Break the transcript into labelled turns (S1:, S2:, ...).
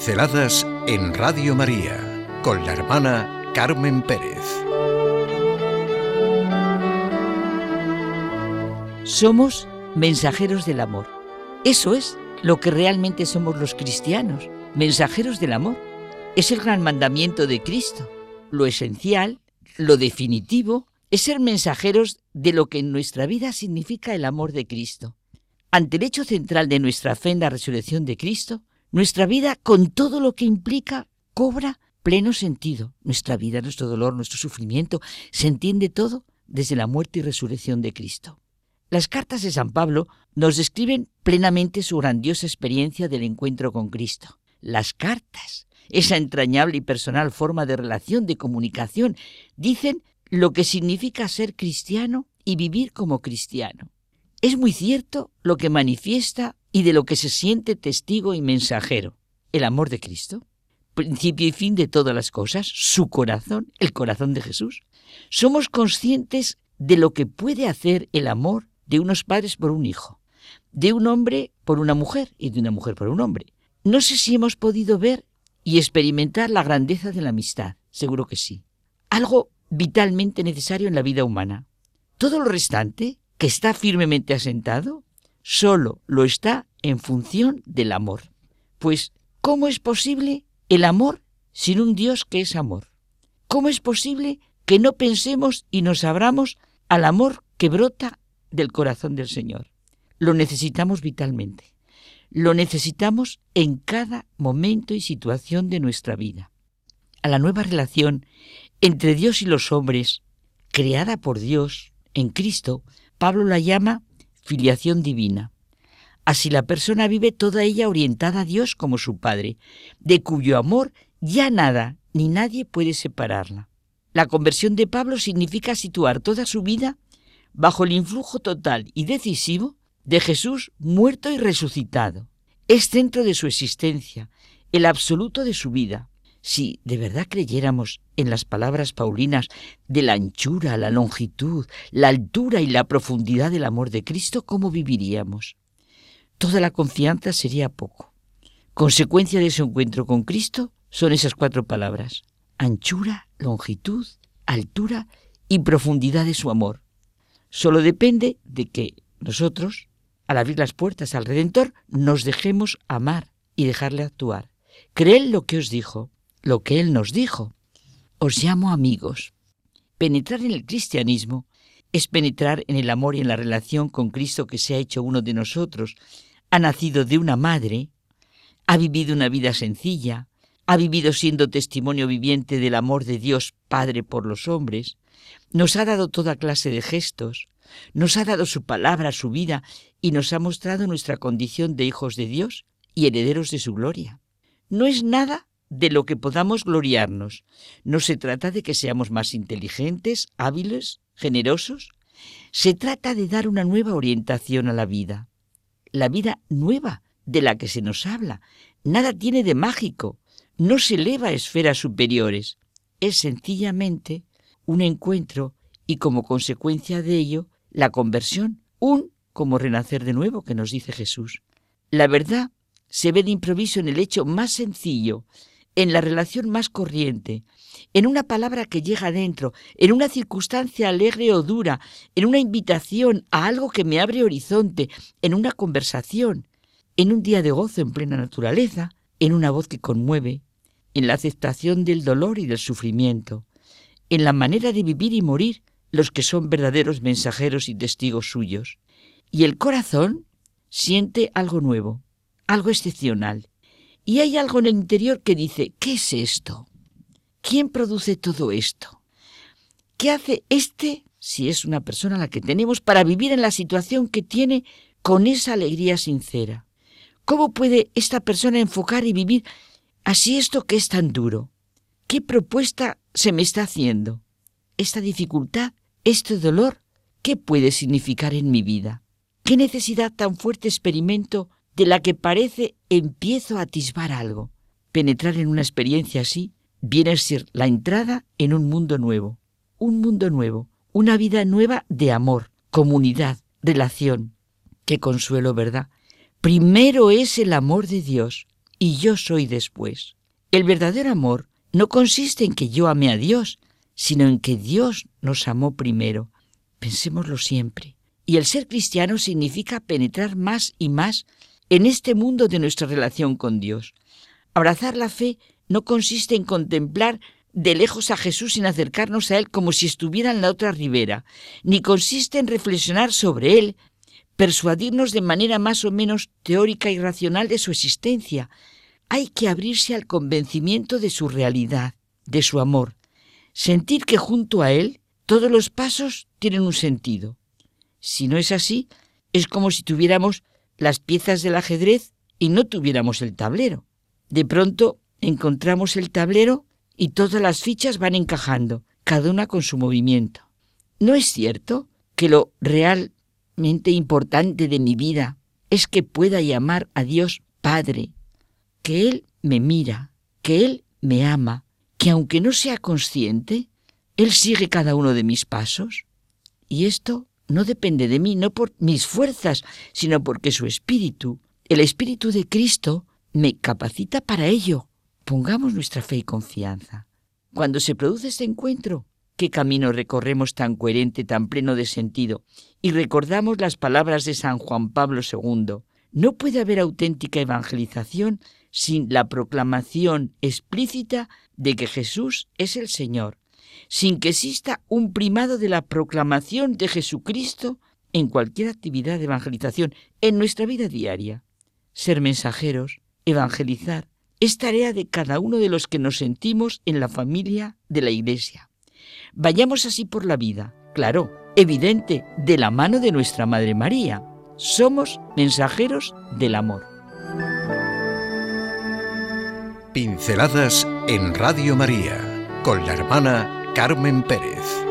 S1: Pinceladas en Radio María con la hermana Carmen Pérez.
S2: Somos mensajeros del amor. Eso es lo que realmente somos los cristianos, mensajeros del amor. Es el gran mandamiento de Cristo. Lo esencial, lo definitivo, es ser mensajeros de lo que en nuestra vida significa el amor de Cristo. Ante el hecho central de nuestra fe en la resurrección de Cristo, nuestra vida, con todo lo que implica, cobra pleno sentido. Nuestra vida, nuestro dolor, nuestro sufrimiento, se entiende todo desde la muerte y resurrección de Cristo. Las cartas de San Pablo nos describen plenamente su grandiosa experiencia del encuentro con Cristo. Las cartas, esa entrañable y personal forma de relación, de comunicación, dicen lo que significa ser cristiano y vivir como cristiano. Es muy cierto lo que manifiesta y de lo que se siente testigo y mensajero, el amor de Cristo, principio y fin de todas las cosas, su corazón, el corazón de Jesús. Somos conscientes de lo que puede hacer el amor de unos padres por un hijo, de un hombre por una mujer y de una mujer por un hombre. No sé si hemos podido ver y experimentar la grandeza de la amistad, seguro que sí. Algo vitalmente necesario en la vida humana. Todo lo restante, que está firmemente asentado, solo lo está en función del amor. Pues, ¿cómo es posible el amor sin un Dios que es amor? ¿Cómo es posible que no pensemos y nos abramos al amor que brota del corazón del Señor? Lo necesitamos vitalmente. Lo necesitamos en cada momento y situación de nuestra vida. A la nueva relación entre Dios y los hombres, creada por Dios en Cristo, Pablo la llama filiación divina. Así la persona vive toda ella orientada a Dios como su Padre, de cuyo amor ya nada ni nadie puede separarla. La conversión de Pablo significa situar toda su vida bajo el influjo total y decisivo de Jesús muerto y resucitado. Es centro de su existencia, el absoluto de su vida. Si de verdad creyéramos en las palabras paulinas de la anchura, la longitud, la altura y la profundidad del amor de Cristo, ¿cómo viviríamos? Toda la confianza sería poco. Consecuencia de ese encuentro con Cristo son esas cuatro palabras. Anchura, longitud, altura y profundidad de su amor. Solo depende de que nosotros, al abrir las puertas al Redentor, nos dejemos amar y dejarle actuar. Creed lo que os dijo, lo que Él nos dijo. Os llamo amigos. Penetrar en el cristianismo es penetrar en el amor y en la relación con Cristo que se ha hecho uno de nosotros. Ha nacido de una madre, ha vivido una vida sencilla, ha vivido siendo testimonio viviente del amor de Dios Padre por los hombres, nos ha dado toda clase de gestos, nos ha dado su palabra, su vida, y nos ha mostrado nuestra condición de hijos de Dios y herederos de su gloria. No es nada de lo que podamos gloriarnos. No se trata de que seamos más inteligentes, hábiles, generosos. Se trata de dar una nueva orientación a la vida. La vida nueva de la que se nos habla. Nada tiene de mágico. No se eleva a esferas superiores. Es sencillamente un encuentro y como consecuencia de ello la conversión, un como renacer de nuevo que nos dice Jesús. La verdad se ve de improviso en el hecho más sencillo en la relación más corriente, en una palabra que llega adentro, en una circunstancia alegre o dura, en una invitación a algo que me abre horizonte, en una conversación, en un día de gozo en plena naturaleza, en una voz que conmueve, en la aceptación del dolor y del sufrimiento, en la manera de vivir y morir los que son verdaderos mensajeros y testigos suyos. Y el corazón siente algo nuevo, algo excepcional, y hay algo en el interior que dice, ¿qué es esto? ¿Quién produce todo esto? ¿Qué hace este, si es una persona la que tenemos, para vivir en la situación que tiene con esa alegría sincera? ¿Cómo puede esta persona enfocar y vivir así esto que es tan duro? ¿Qué propuesta se me está haciendo? ¿Esta dificultad? ¿Este dolor? ¿Qué puede significar en mi vida? ¿Qué necesidad tan fuerte experimento de la que parece empiezo a atisbar algo. Penetrar en una experiencia así viene a ser la entrada en un mundo nuevo, un mundo nuevo, una vida nueva de amor, comunidad, relación. Qué consuelo, ¿verdad? Primero es el amor de Dios y yo soy después. El verdadero amor no consiste en que yo ame a Dios, sino en que Dios nos amó primero. Pensémoslo siempre. Y el ser cristiano significa penetrar más y más en este mundo de nuestra relación con Dios. Abrazar la fe no consiste en contemplar de lejos a Jesús sin acercarnos a Él como si estuviera en la otra ribera, ni consiste en reflexionar sobre Él, persuadirnos de manera más o menos teórica y racional de su existencia. Hay que abrirse al convencimiento de su realidad, de su amor, sentir que junto a Él todos los pasos tienen un sentido. Si no es así, es como si tuviéramos las piezas del ajedrez y no tuviéramos el tablero. De pronto encontramos el tablero y todas las fichas van encajando, cada una con su movimiento. ¿No es cierto que lo realmente importante de mi vida es que pueda llamar a Dios Padre, que Él me mira, que Él me ama, que aunque no sea consciente, Él sigue cada uno de mis pasos? Y esto no depende de mí, no por mis fuerzas, sino porque su Espíritu, el Espíritu de Cristo, me capacita para ello. Pongamos nuestra fe y confianza. Cuando se produce este encuentro, qué camino recorremos tan coherente, tan pleno de sentido, y recordamos las palabras de San Juan Pablo II. No puede haber auténtica evangelización sin la proclamación explícita de que Jesús es el Señor, sin que exista un primado de la proclamación de Jesucristo en cualquier actividad de evangelización, en nuestra vida diaria. Ser mensajeros, evangelizar, es tarea de cada uno de los que nos sentimos en la familia de la Iglesia. Vayamos así por la vida, claro, evidente, de la mano de nuestra Madre María. Somos mensajeros del amor.
S1: Pinceladas en Radio María con la hermana Carmen Pérez.